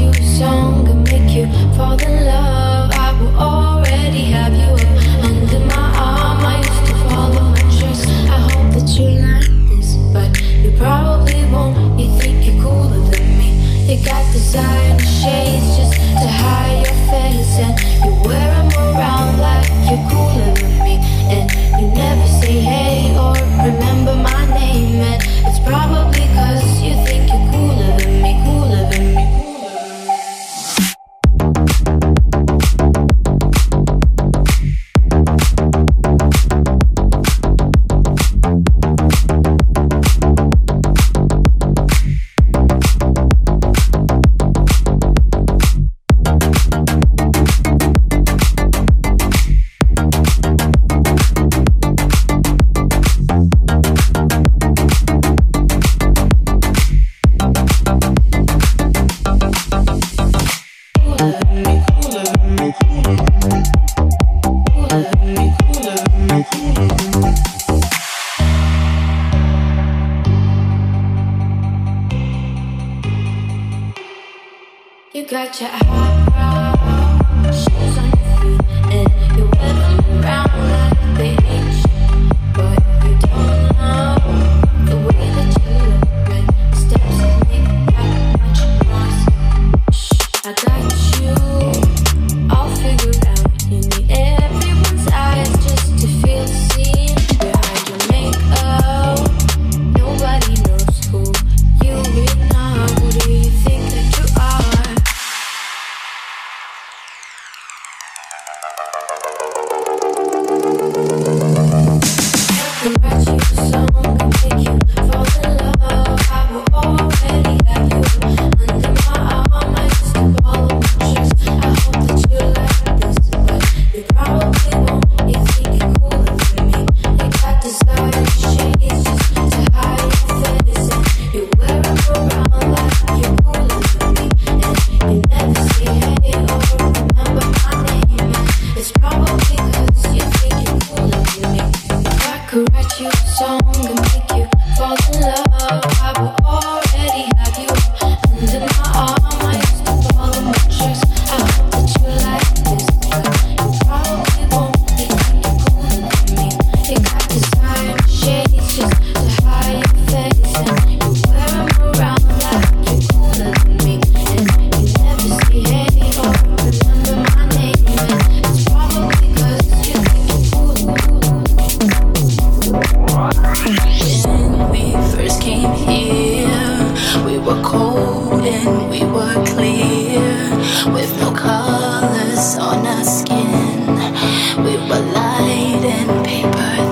you song and make you fall in love. You got your heart. but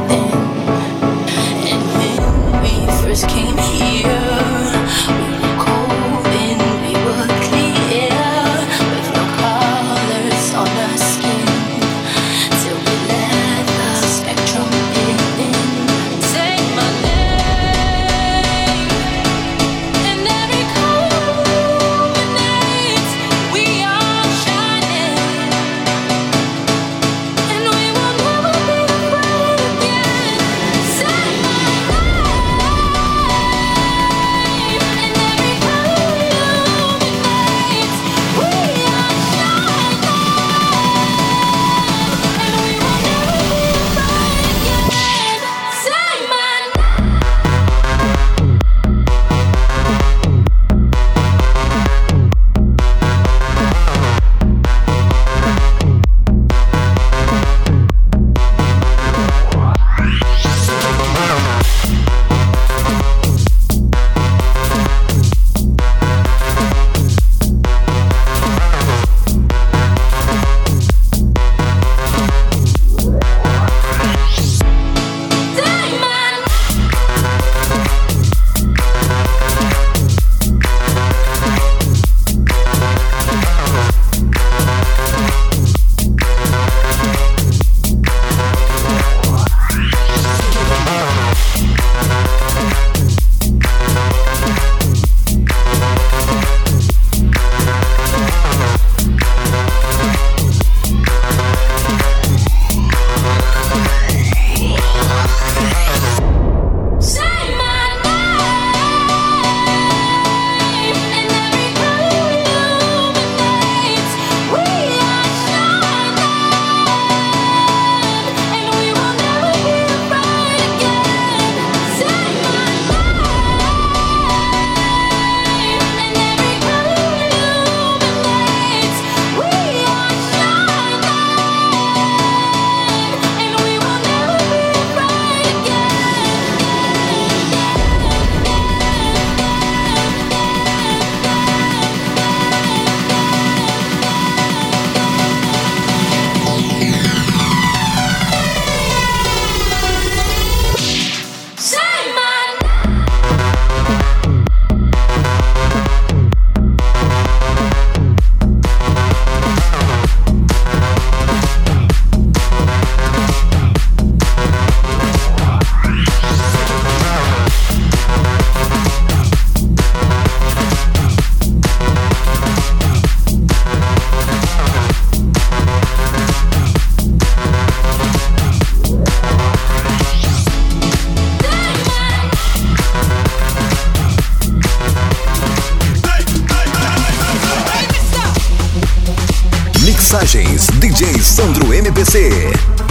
Mensagens DJ Sandro MPC.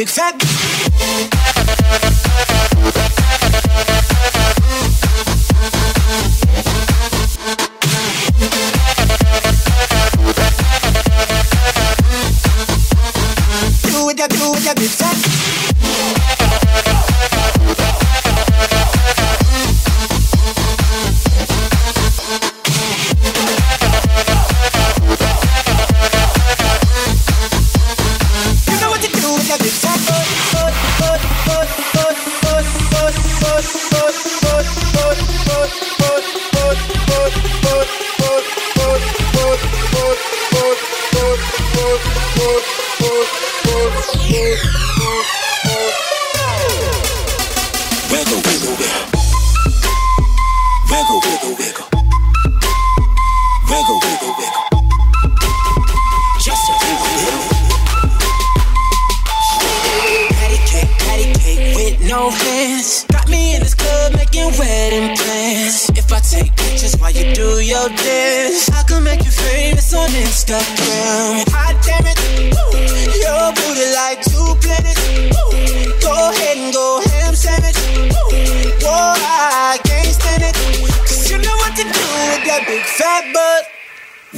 exact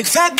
Big fat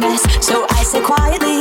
mess. So I say quietly.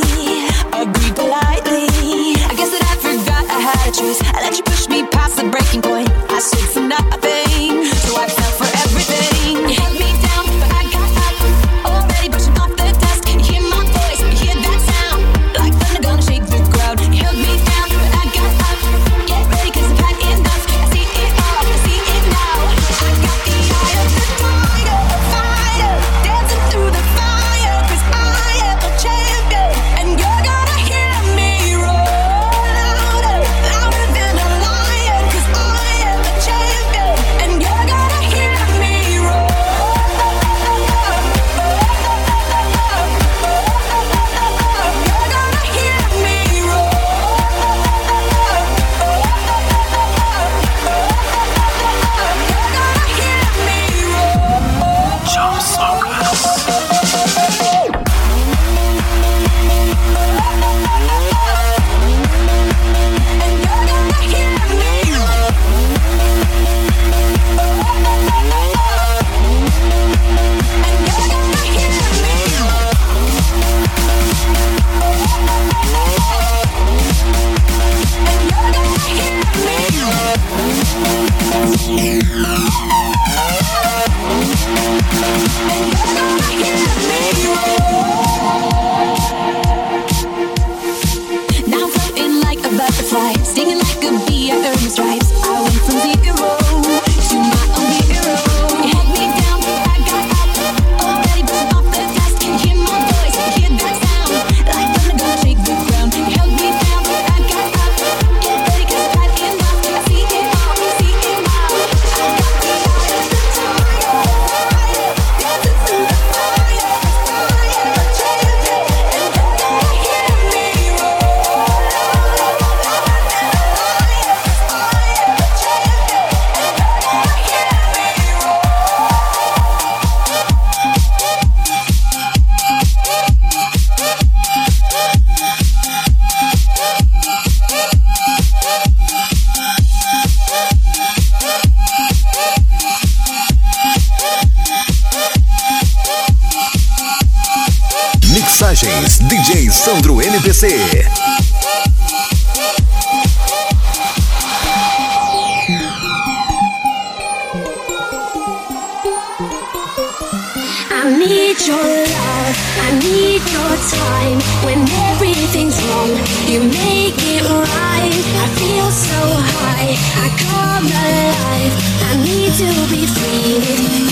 will be free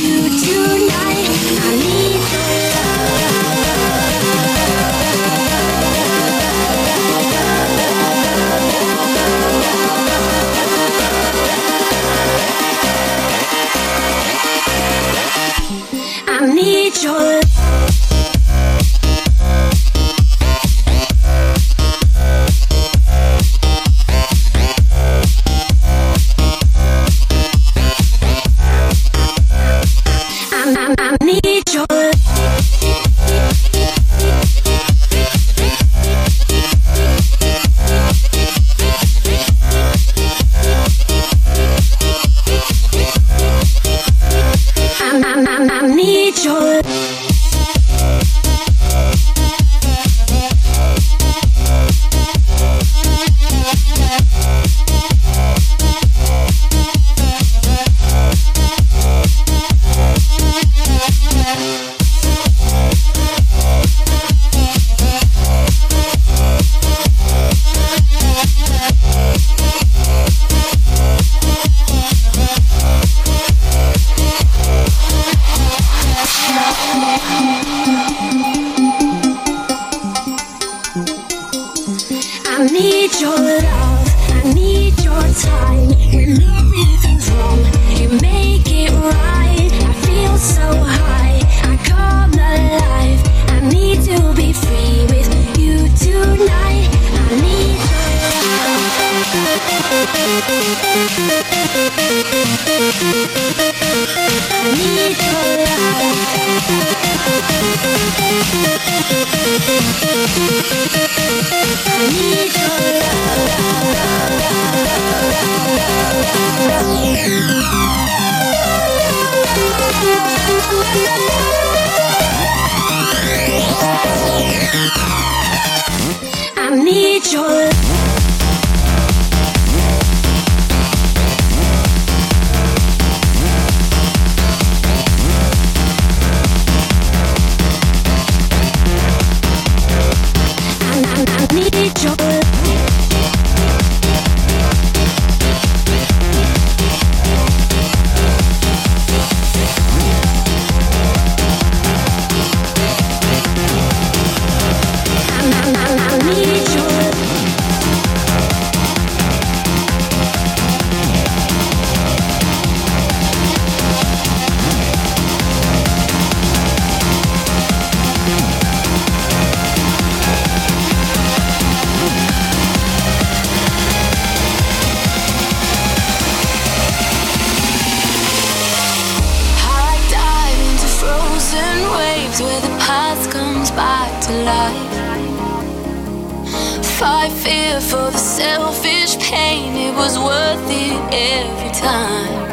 you too. I need your fight fear for the selfish pain. It was worth it every time.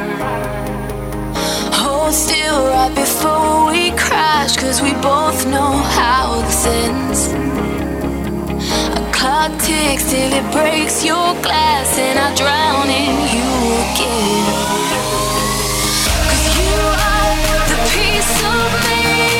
Hold still right before we crash, cause we both know how this ends. A clock ticks till it breaks your glass, and I drown in you again. Cause you are the piece of me.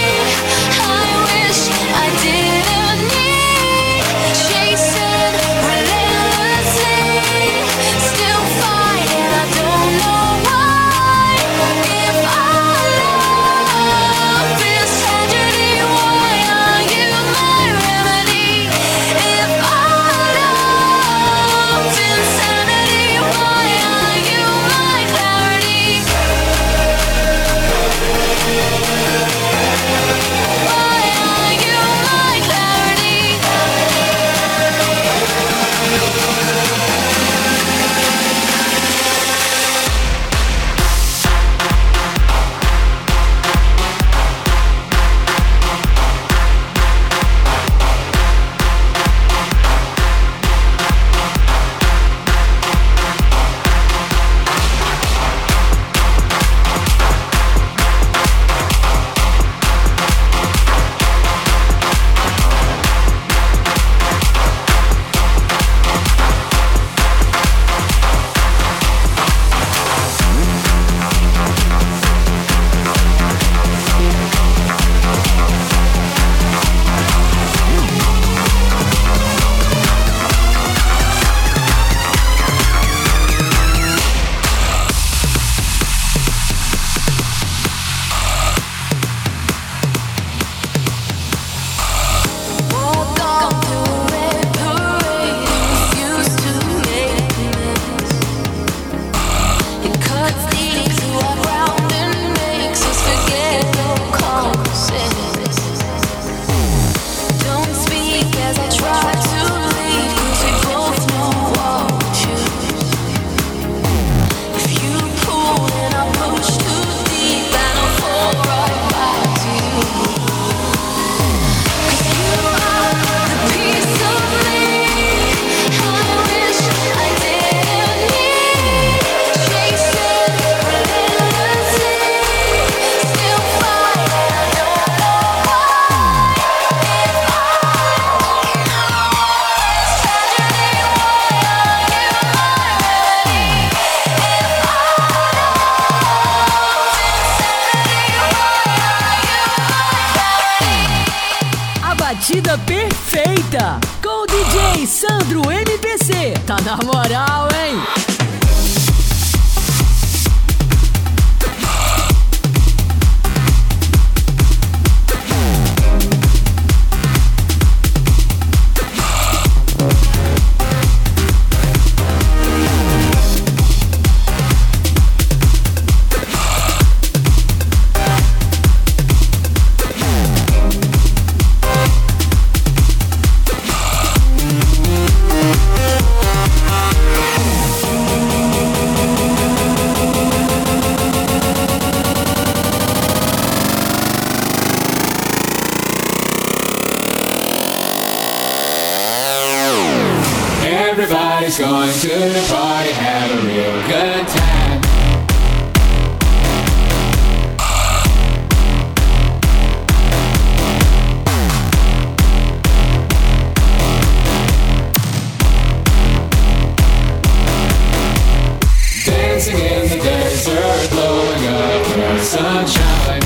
Going